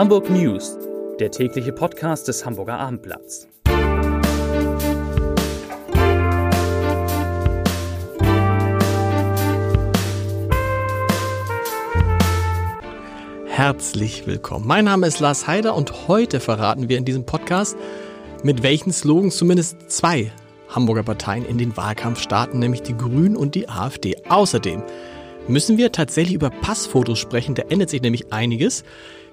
Hamburg News, der tägliche Podcast des Hamburger Abendblatts. Herzlich willkommen. Mein Name ist Lars Heider und heute verraten wir in diesem Podcast, mit welchen Slogans zumindest zwei Hamburger Parteien in den Wahlkampf starten, nämlich die Grünen und die AfD. Außerdem müssen wir tatsächlich über Passfotos sprechen, da ändert sich nämlich einiges.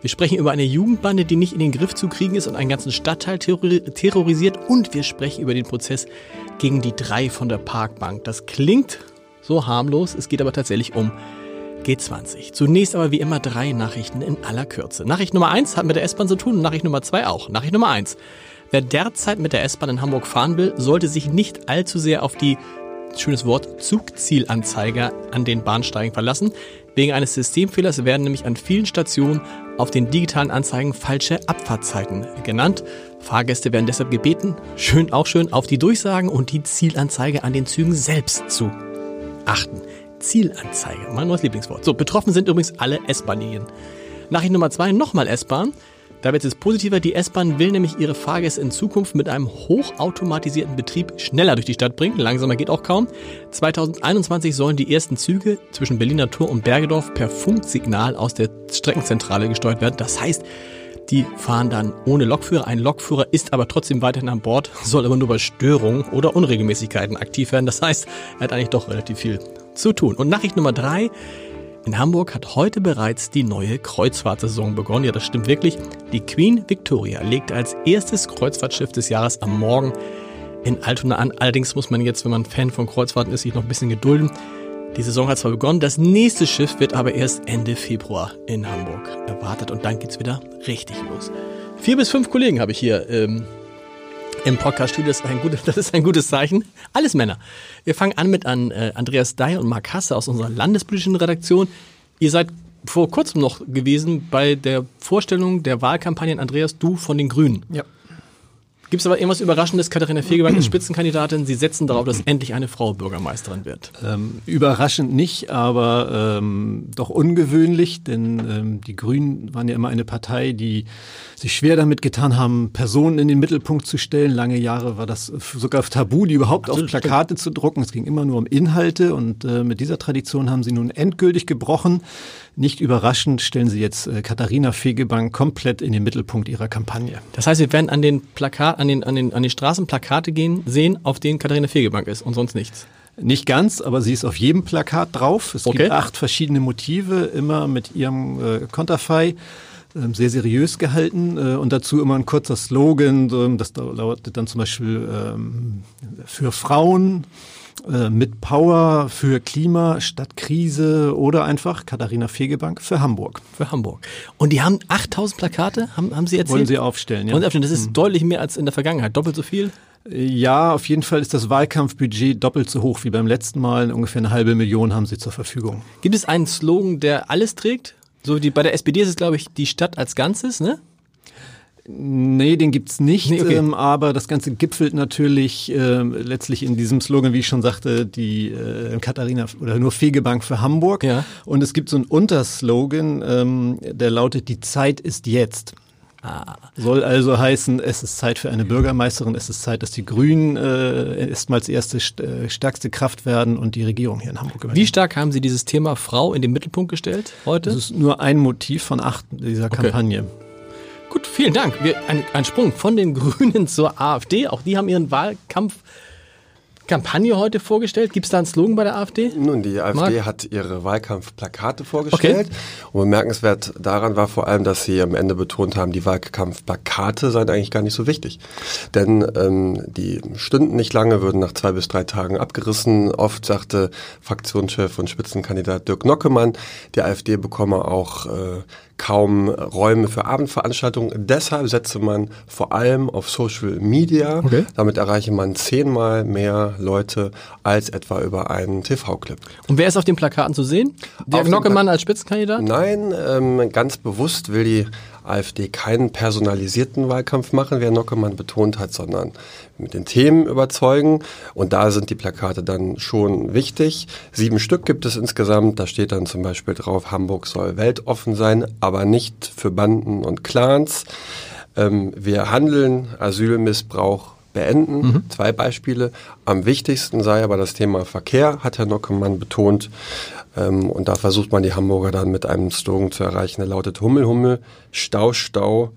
Wir sprechen über eine Jugendbande, die nicht in den Griff zu kriegen ist und einen ganzen Stadtteil terrorisiert. Und wir sprechen über den Prozess gegen die drei von der Parkbank. Das klingt so harmlos, es geht aber tatsächlich um G20. Zunächst aber wie immer drei Nachrichten in aller Kürze. Nachricht Nummer eins hat mit der S-Bahn zu tun und Nachricht Nummer zwei auch. Nachricht Nummer eins. Wer derzeit mit der S-Bahn in Hamburg fahren will, sollte sich nicht allzu sehr auf die schönes Wort, Zugzielanzeiger an den Bahnsteigen verlassen. Wegen eines Systemfehlers werden nämlich an vielen Stationen auf den digitalen Anzeigen falsche Abfahrtzeiten genannt. Fahrgäste werden deshalb gebeten, schön auch schön auf die Durchsagen und die Zielanzeige an den Zügen selbst zu achten. Zielanzeige, mein neues Lieblingswort. So, betroffen sind übrigens alle S-Bahn-Linien. Nachricht Nummer zwei, nochmal S-Bahn. Da wird es positiver. Die S-Bahn will nämlich ihre Fahrgäste in Zukunft mit einem hochautomatisierten Betrieb schneller durch die Stadt bringen. Langsamer geht auch kaum. 2021 sollen die ersten Züge zwischen Berliner Tor und Bergedorf per Funksignal aus der Streckenzentrale gesteuert werden. Das heißt, die fahren dann ohne Lokführer. Ein Lokführer ist aber trotzdem weiterhin an Bord, soll aber nur bei Störungen oder Unregelmäßigkeiten aktiv werden. Das heißt, er hat eigentlich doch relativ viel zu tun. Und Nachricht Nummer drei. In Hamburg hat heute bereits die neue Kreuzfahrtsaison begonnen. Ja, das stimmt wirklich. Die Queen Victoria legt als erstes Kreuzfahrtschiff des Jahres am Morgen in Altona an. Allerdings muss man jetzt, wenn man Fan von Kreuzfahrten ist, sich noch ein bisschen gedulden. Die Saison hat zwar begonnen, das nächste Schiff wird aber erst Ende Februar in Hamburg erwartet und dann geht's wieder richtig los. Vier bis fünf Kollegen habe ich hier ähm, im Podcast-Studio. Das, ist ein gutes, das ist ein gutes Zeichen. Alles Männer. Wir fangen an mit an äh, Andreas Dyer und Mark Hasse aus unserer landespolitischen Redaktion. Ihr seid vor kurzem noch gewesen bei der Vorstellung der Wahlkampagnen Andreas, du von den Grünen. Ja. Gibt es aber irgendwas Überraschendes? Katharina Fegebank ist Spitzenkandidatin. Sie setzen darauf, dass endlich eine Frau Bürgermeisterin wird. Ähm, überraschend nicht, aber ähm, doch ungewöhnlich, denn ähm, die Grünen waren ja immer eine Partei, die sich schwer damit getan haben, Personen in den Mittelpunkt zu stellen. Lange Jahre war das sogar tabu, die überhaupt Absolut, auf Plakate stimmt. zu drucken. Es ging immer nur um Inhalte und äh, mit dieser Tradition haben sie nun endgültig gebrochen. Nicht überraschend stellen sie jetzt äh, Katharina Fegebank komplett in den Mittelpunkt ihrer Kampagne. Das heißt, wir werden an den Plakat, an den, an den, an den Straßen Plakate gehen, sehen, auf denen Katharina Fegebank ist und sonst nichts. Nicht ganz, aber sie ist auf jedem Plakat drauf. Es okay. gibt acht verschiedene Motive, immer mit ihrem äh, Konterfei ähm, sehr seriös gehalten äh, und dazu immer ein kurzer Slogan, das lautet dann zum Beispiel ähm, für Frauen, äh, mit Power für Klima statt Krise oder einfach Katharina Fegebank für Hamburg. Für Hamburg. Und die haben 8000 Plakate, haben, haben Sie erzählt? Wollen Sie aufstellen, ja. Wollen Sie aufstellen. Das ist mhm. deutlich mehr als in der Vergangenheit. Doppelt so viel? Ja, auf jeden Fall ist das Wahlkampfbudget doppelt so hoch wie beim letzten Mal. Ungefähr eine halbe Million haben Sie zur Verfügung. Gibt es einen Slogan, der alles trägt? So die, bei der SPD ist es, glaube ich, die Stadt als Ganzes, ne? Nee, den gibt's nicht, nee, okay. ähm, aber das Ganze gipfelt natürlich äh, letztlich in diesem Slogan, wie ich schon sagte, die äh, Katharina oder nur Fegebank für Hamburg. Ja. Und es gibt so einen Unterslogan, ähm, der lautet, die Zeit ist jetzt. Ah. Soll also heißen, es ist Zeit für eine Bürgermeisterin, es ist Zeit, dass die Grünen äh, erstmals erste äh, stärkste Kraft werden und die Regierung hier in Hamburg übernehmen. Wie stark haben Sie dieses Thema Frau in den Mittelpunkt gestellt heute? Das ist nur ein Motiv von acht dieser okay. Kampagne. Vielen Dank. Wir, ein, ein Sprung von den Grünen zur AfD. Auch die haben ihren Wahlkampf Kampagne heute vorgestellt? Gibt es da einen Slogan bei der AfD? Nun, die AfD Marc? hat ihre Wahlkampfplakate vorgestellt. Okay. Und bemerkenswert daran war vor allem, dass sie am Ende betont haben, die Wahlkampfplakate seien eigentlich gar nicht so wichtig. Denn ähm, die stünden nicht lange, würden nach zwei bis drei Tagen abgerissen. Oft sagte Fraktionschef und Spitzenkandidat Dirk Nockemann, die AfD bekomme auch äh, kaum Räume für Abendveranstaltungen. Deshalb setze man vor allem auf Social Media. Okay. Damit erreiche man zehnmal mehr Leute als etwa über einen TV-Clip. Und wer ist auf den Plakaten zu sehen? Der Gnockemann als Spitzenkandidat? Nein, ähm, ganz bewusst will die AfD keinen personalisierten Wahlkampf machen, wie Herr Nockemann betont hat, sondern mit den Themen überzeugen. Und da sind die Plakate dann schon wichtig. Sieben Stück gibt es insgesamt. Da steht dann zum Beispiel drauf, Hamburg soll weltoffen sein, aber nicht für Banden und Clans. Ähm, wir handeln Asylmissbrauch beenden. Mhm. Zwei Beispiele. Am wichtigsten sei aber das Thema Verkehr, hat Herr Nockemann betont. Ähm, und da versucht man die Hamburger dann mit einem Slogan zu erreichen, der lautet Hummel, Hummel, Stau, Stau,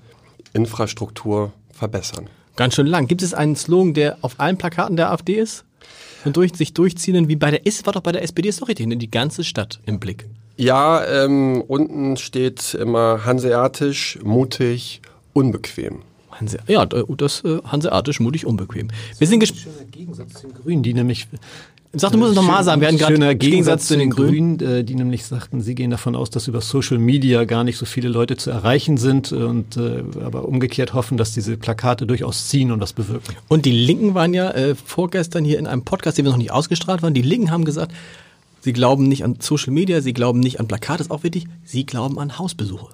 Infrastruktur verbessern. Ganz schön lang. Gibt es einen Slogan, der auf allen Plakaten der AfD ist? Und durch, sich durchziehen, wie bei der ist, war doch bei der SPD ist doch richtig, ne? die ganze Stadt im Blick. Ja, ähm, unten steht immer hanseatisch, mutig, unbequem. Hanse, ja, das äh, hanseatisch, mutig, unbequem. Wir sind gespannt. Gegensatz zu den Grünen, die nämlich Sag, du musst es nochmal sagen. Wir hatten gerade Gegensatz, Gegensatz zu den Grünen, Grünen, äh, die nämlich sagten, sie gehen davon aus, dass über Social Media gar nicht so viele Leute zu erreichen sind und äh, aber umgekehrt hoffen, dass diese Plakate durchaus ziehen und was bewirken. Und die Linken waren ja äh, vorgestern hier in einem Podcast, den wir noch nicht ausgestrahlt waren. Die Linken haben gesagt, sie glauben nicht an Social Media, sie glauben nicht an Plakate, ist auch wichtig. Sie glauben an Hausbesuche.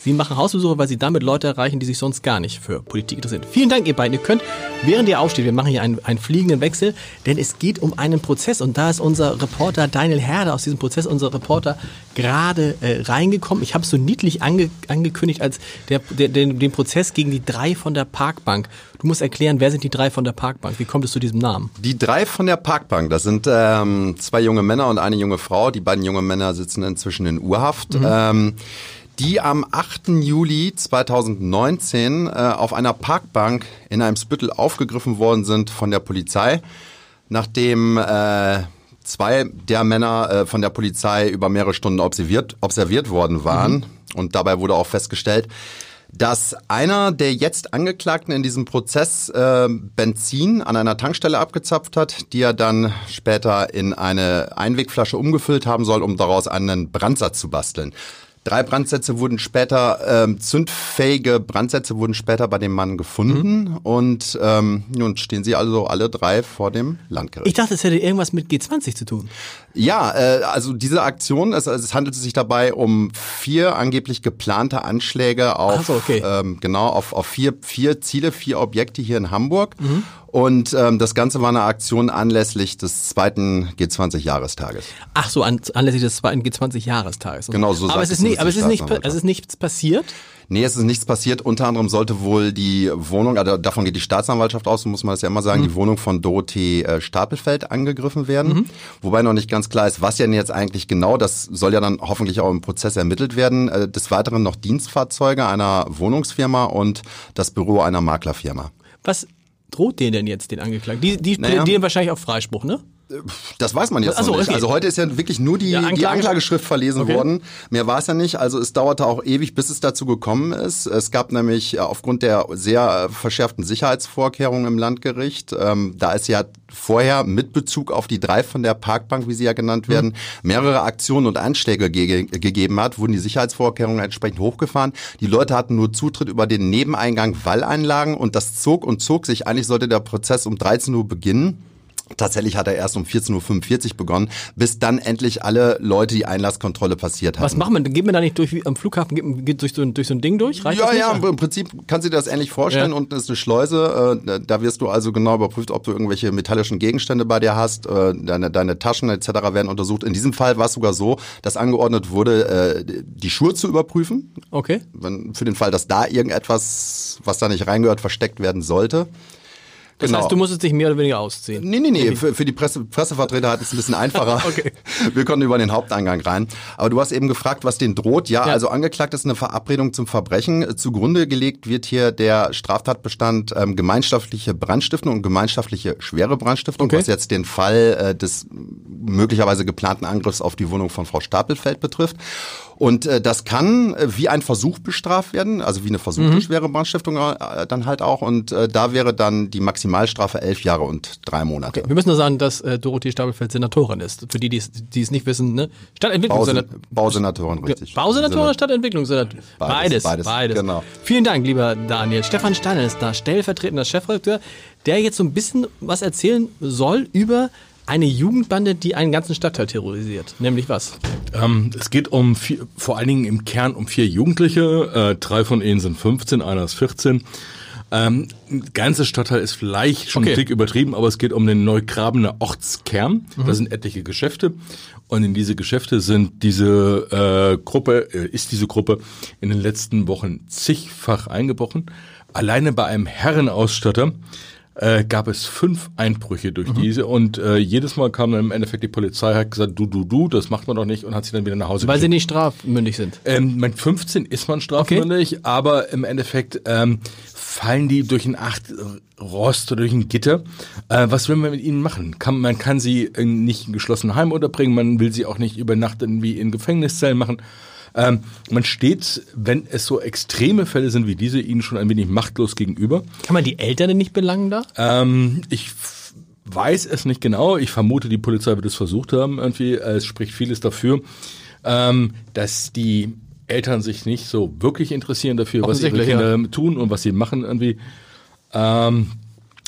Sie machen Hausbesuche, weil Sie damit Leute erreichen, die sich sonst gar nicht für Politik interessieren. Vielen Dank, ihr beiden. Ihr könnt, während ihr aufsteht, wir machen hier einen, einen fliegenden Wechsel, denn es geht um einen Prozess und da ist unser Reporter Daniel Herder aus diesem Prozess, unser Reporter, gerade äh, reingekommen. Ich habe es so niedlich ange, angekündigt als der, der, den, den Prozess gegen die drei von der Parkbank. Du musst erklären, wer sind die drei von der Parkbank? Wie kommt es zu diesem Namen? Die drei von der Parkbank, das sind ähm, zwei junge Männer und eine junge Frau. Die beiden jungen Männer sitzen inzwischen in Urhaft. Mhm. Ähm, die am 8. Juli 2019 äh, auf einer Parkbank in einem Spüttel aufgegriffen worden sind von der Polizei, nachdem äh, zwei der Männer äh, von der Polizei über mehrere Stunden observiert, observiert worden waren. Mhm. Und dabei wurde auch festgestellt, dass einer der jetzt Angeklagten in diesem Prozess äh, Benzin an einer Tankstelle abgezapft hat, die er dann später in eine Einwegflasche umgefüllt haben soll, um daraus einen Brandsatz zu basteln. Drei Brandsätze wurden später, ähm, zündfähige Brandsätze wurden später bei dem Mann gefunden mhm. und ähm, nun stehen sie also alle drei vor dem Landgericht. Ich dachte, es hätte irgendwas mit G20 zu tun. Ja, äh, also diese Aktion, es, es handelt sich dabei um vier angeblich geplante Anschläge auf, so, okay. ähm, genau, auf, auf vier, vier Ziele, vier Objekte hier in Hamburg. Mhm. Und ähm, das Ganze war eine Aktion anlässlich des zweiten G20-Jahrestages. Ach so, an, anlässlich des zweiten G20-Jahrestages. Genau, so aber es ist, nicht, aber es ist, nicht, es ist nichts passiert? Nee, es ist nichts passiert. Unter anderem sollte wohl die Wohnung, also davon geht die Staatsanwaltschaft aus, so muss man das ja immer sagen, mhm. die Wohnung von Dorothee äh, Stapelfeld angegriffen werden. Mhm. Wobei noch nicht ganz klar ist, was ja jetzt eigentlich genau, das soll ja dann hoffentlich auch im Prozess ermittelt werden. Äh, des Weiteren noch Dienstfahrzeuge einer Wohnungsfirma und das Büro einer Maklerfirma. Was droht denen denn jetzt, den Angeklagten? Die, die naja. plädieren wahrscheinlich auf Freispruch, ne? Das weiß man jetzt so, noch nicht. Okay. Also heute ist ja wirklich nur die, ja, Anklage. die Anklageschrift verlesen okay. worden. Mehr war es ja nicht. Also es dauerte auch ewig, bis es dazu gekommen ist. Es gab nämlich äh, aufgrund der sehr äh, verschärften Sicherheitsvorkehrungen im Landgericht, ähm, da es ja vorher mit Bezug auf die drei von der Parkbank, wie sie ja genannt mhm. werden, mehrere Aktionen und Anschläge ge gegeben hat, wurden die Sicherheitsvorkehrungen entsprechend hochgefahren. Die Leute hatten nur Zutritt über den Nebeneingang Walleinlagen und das zog und zog sich. Eigentlich sollte der Prozess um 13 Uhr beginnen. Tatsächlich hat er erst um 14.45 Uhr begonnen, bis dann endlich alle Leute die Einlasskontrolle passiert haben. Was macht man? Geht man da nicht durch wie am Flughafen, geht, geht durch, so, durch so ein Ding durch? Reicht ja, ja, im Prinzip kannst du dir das ähnlich vorstellen. Ja. Unten ist eine Schleuse, äh, da wirst du also genau überprüft, ob du irgendwelche metallischen Gegenstände bei dir hast, äh, deine, deine Taschen etc. werden untersucht. In diesem Fall war es sogar so, dass angeordnet wurde, äh, die Schuhe zu überprüfen. Okay. Wenn, für den Fall, dass da irgendetwas, was da nicht reingehört, versteckt werden sollte. Das genau. heißt, du musstest dich mehr oder weniger ausziehen. Nee, nee, nee. Für, für die Presse, Pressevertreter hat es ein bisschen einfacher. okay. Wir konnten über den Haupteingang rein. Aber du hast eben gefragt, was den droht. Ja, ja, also angeklagt ist eine Verabredung zum Verbrechen. Zugrunde gelegt wird hier der Straftatbestand ähm, gemeinschaftliche Brandstiftung und gemeinschaftliche schwere Brandstiftung, okay. was jetzt den Fall äh, des möglicherweise geplanten Angriffs auf die Wohnung von Frau Stapelfeld betrifft. Und äh, das kann äh, wie ein Versuch bestraft werden, also wie eine versuchte mhm. schwere Brandstiftung äh, dann halt auch. Und äh, da wäre dann die Maximalstrafe elf Jahre und drei Monate. Okay. Wir müssen nur sagen, dass äh, Dorothee Stapelfeld Senatorin ist. Für die, die es nicht wissen, ne? Stadtentwicklungssenatorin. Bausenatorin, richtig. Bausenatorin oder Stadtentwicklungssenatorin? Beides, beides, beides. Beides. Genau. Vielen Dank, lieber Daniel. Stefan Steiner ist da, stellvertretender Chefredakteur, der jetzt so ein bisschen was erzählen soll über eine Jugendbande, die einen ganzen Stadtteil terrorisiert. Nämlich was? Ähm, es geht um vier, vor allen Dingen im Kern um vier Jugendliche. Äh, drei von ihnen sind 15, einer ist 14. Ähm, ganze Stadtteil ist vielleicht schon okay. Tick übertrieben, aber es geht um den Neugrabener Ortskern. Mhm. Da sind etliche Geschäfte und in diese Geschäfte sind diese äh, Gruppe, äh, ist diese Gruppe in den letzten Wochen zigfach eingebrochen. Alleine bei einem Herrenausstatter äh, gab es fünf Einbrüche durch mhm. diese und äh, jedes Mal kam dann im Endeffekt die Polizei, hat gesagt, du, du, du, das macht man doch nicht und hat sie dann wieder nach Hause Weil geschickt. sie nicht strafmündig sind. Ähm, mit 15 ist man strafmündig, okay. aber im Endeffekt ähm, fallen die durch ein Acht Rost oder durch ein Gitter. Äh, was will man mit ihnen machen? Kann, man kann sie in nicht in geschlossenen Heim unterbringen, man will sie auch nicht über Nacht irgendwie in Gefängniszellen machen. Ähm, man steht, wenn es so extreme Fälle sind wie diese, ihnen schon ein wenig machtlos gegenüber. Kann man die Eltern denn nicht belangen da? Ähm, ich weiß es nicht genau. Ich vermute, die Polizei wird es versucht haben. Irgendwie, es spricht vieles dafür, ähm, dass die Eltern sich nicht so wirklich interessieren dafür, was ihre Kinder ja. tun und was sie machen irgendwie. Ähm,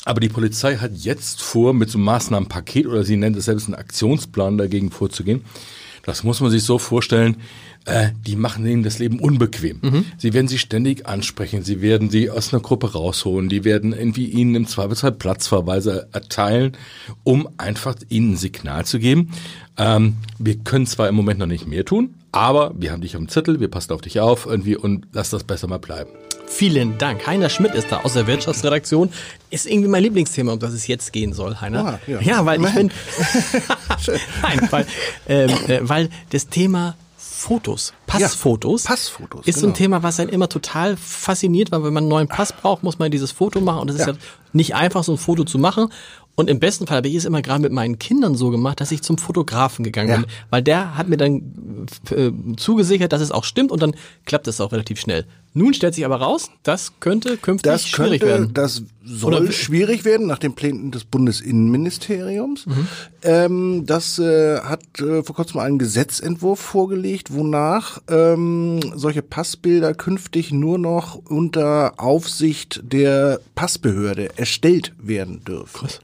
aber die Polizei hat jetzt vor, mit so einem Maßnahmenpaket oder sie nennt es selbst einen Aktionsplan dagegen vorzugehen. Das muss man sich so vorstellen äh, die machen ihnen das Leben unbequem. Mhm. Sie werden sie ständig ansprechen, sie werden sie aus einer Gruppe rausholen, die werden irgendwie ihnen im Zweifelsfall Platzverweise erteilen, um einfach ihnen ein Signal zu geben. Ähm, wir können zwar im Moment noch nicht mehr tun, aber wir haben dich auf dem Zettel, wir passen auf dich auf irgendwie und lass das besser mal bleiben. Vielen Dank. Heiner Schmidt ist da aus der Wirtschaftsredaktion. Ist irgendwie mein Lieblingsthema, um das es jetzt gehen soll, Heiner. Oh, ja. ja. weil ich bin. Nein, weil, ähm, äh, weil das Thema Fotos, Passfotos. Ja, Passfotos. Ist genau. so ein. Thema, was einen immer total fasziniert, weil wenn man einen neuen Pass braucht, muss man dieses Foto machen und es ist ja nicht einfach, so ein Foto zu machen. Und im besten Fall habe ich es immer gerade mit meinen Kindern so gemacht, dass ich zum Fotografen gegangen ja. bin, weil der hat mir dann äh, zugesichert, dass es auch stimmt und dann klappt es auch relativ schnell. Nun stellt sich aber raus, das könnte künftig das schwierig könnte, werden. Das soll Oder schwierig werden nach den Plänen des Bundesinnenministeriums. Mhm. Ähm, das äh, hat äh, vor kurzem einen Gesetzentwurf vorgelegt, wonach ähm, solche Passbilder künftig nur noch unter Aufsicht der Passbehörde erstellt werden dürfen. Krass.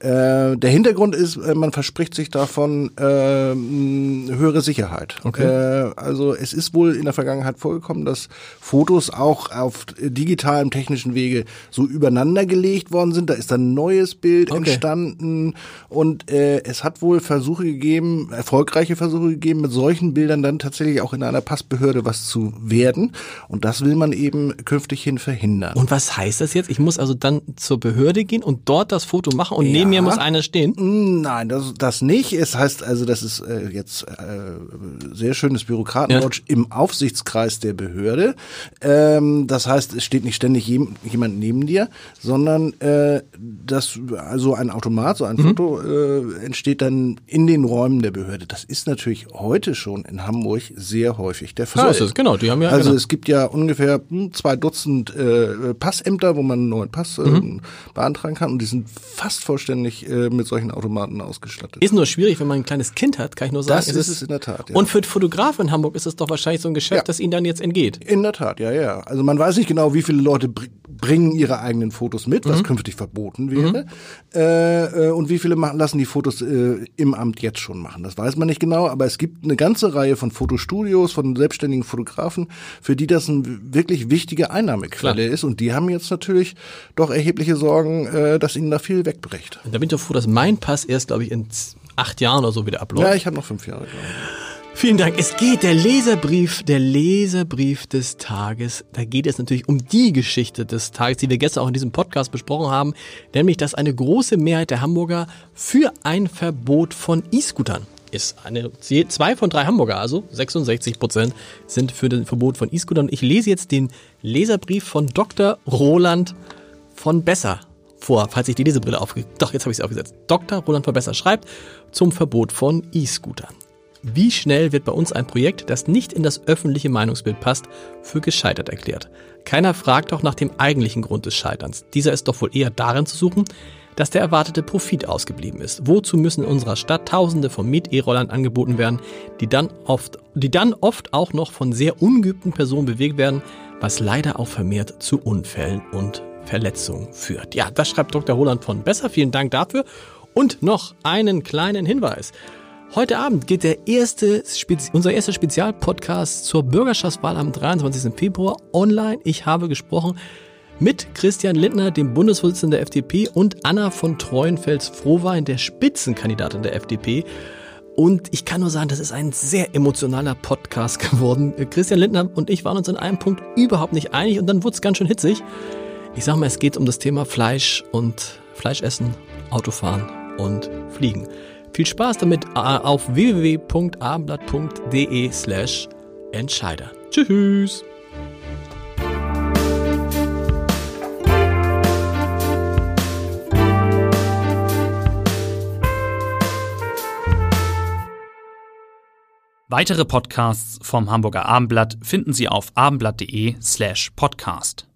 Äh, der Hintergrund ist, äh, man verspricht sich davon äh, höhere Sicherheit. Okay. Äh, also es ist wohl in der Vergangenheit vorgekommen, dass Fotos auch auf digitalem technischen Wege so übereinander gelegt worden sind. Da ist dann ein neues Bild okay. entstanden und äh, es hat wohl Versuche gegeben, erfolgreiche Versuche gegeben, mit solchen Bildern dann tatsächlich auch in einer Passbehörde was zu werden. Und das will man eben künftig hin verhindern. Und was heißt das jetzt? Ich muss also dann zur Behörde gehen und dort das Foto machen und ja. neben mir muss einer stehen? Nein, das, das nicht. Es heißt also, das ist äh, jetzt äh, sehr schönes Bürokratendeutsch ja. im Aufsichtskreis der Behörde. Ähm, das heißt, es steht nicht ständig jem, jemand neben dir, sondern äh, das also ein Automat, so ein mhm. Foto äh, entsteht dann in den Räumen der Behörde. Das ist natürlich heute schon in Hamburg sehr häufig der Fall. So ist es, genau. Die haben ja also genau. es gibt ja ungefähr hm, zwei Dutzend äh, Passämter, wo man einen neuen Pass äh, mhm. beantragen kann und die sind fast vollständig vollständig äh, mit solchen Automaten ausgestattet. Ist nur schwierig, wenn man ein kleines Kind hat, kann ich nur sagen. Das ist es in der Tat. Ja. Und für Fotografen in Hamburg ist es doch wahrscheinlich so ein Geschäft, ja. das ihnen dann jetzt entgeht. In der Tat, ja, ja. Also man weiß nicht genau, wie viele Leute bringen ihre eigenen Fotos mit, was mhm. künftig verboten wäre. Mhm. Äh, äh, und wie viele machen, lassen die Fotos äh, im Amt jetzt schon machen. Das weiß man nicht genau, aber es gibt eine ganze Reihe von Fotostudios, von selbstständigen Fotografen, für die das eine wirklich wichtige Einnahmequelle Klar. ist. Und die haben jetzt natürlich doch erhebliche Sorgen, äh, dass ihnen da viel wegbricht. Und da bin ich doch froh, dass mein Pass erst, glaube ich, in acht Jahren oder so wieder abläuft. Ja, ich habe noch fünf Jahre, glaube ich. Vielen Dank. Es geht der Leserbrief, der Leserbrief des Tages. Da geht es natürlich um die Geschichte des Tages, die wir gestern auch in diesem Podcast besprochen haben, nämlich dass eine große Mehrheit der Hamburger für ein Verbot von E-Scootern ist. Eine, zwei von drei Hamburger, also 66 Prozent, sind für das Verbot von E-Scootern. Ich lese jetzt den Leserbrief von Dr. Roland von Besser vor, falls ich die Lesebrille aufge... Doch, jetzt habe ich sie aufgesetzt. Dr. Roland von Besser schreibt zum Verbot von E-Scootern. Wie schnell wird bei uns ein Projekt, das nicht in das öffentliche Meinungsbild passt, für gescheitert erklärt? Keiner fragt doch nach dem eigentlichen Grund des Scheiterns. Dieser ist doch wohl eher darin zu suchen, dass der erwartete Profit ausgeblieben ist. Wozu müssen in unserer Stadt Tausende von Miet-E-Rollern angeboten werden, die dann oft, die dann oft auch noch von sehr ungeübten Personen bewegt werden, was leider auch vermehrt zu Unfällen und Verletzungen führt. Ja, das schreibt Dr. Holland von Besser. Vielen Dank dafür. Und noch einen kleinen Hinweis. Heute Abend geht der erste, unser erster Spezialpodcast zur Bürgerschaftswahl am 23. Februar online. Ich habe gesprochen mit Christian Lindner, dem Bundesvorsitzenden der FDP, und Anna von Treuenfels-Frohwein, der Spitzenkandidatin der FDP. Und ich kann nur sagen, das ist ein sehr emotionaler Podcast geworden. Christian Lindner und ich waren uns in einem Punkt überhaupt nicht einig und dann wurde es ganz schön hitzig. Ich sage mal, es geht um das Thema Fleisch und Fleischessen, Autofahren und Fliegen. Viel Spaß damit auf www.abendblatt.de slash Entscheider. Tschüss! Weitere Podcasts vom Hamburger Abendblatt finden Sie auf abendblatt.de slash podcast.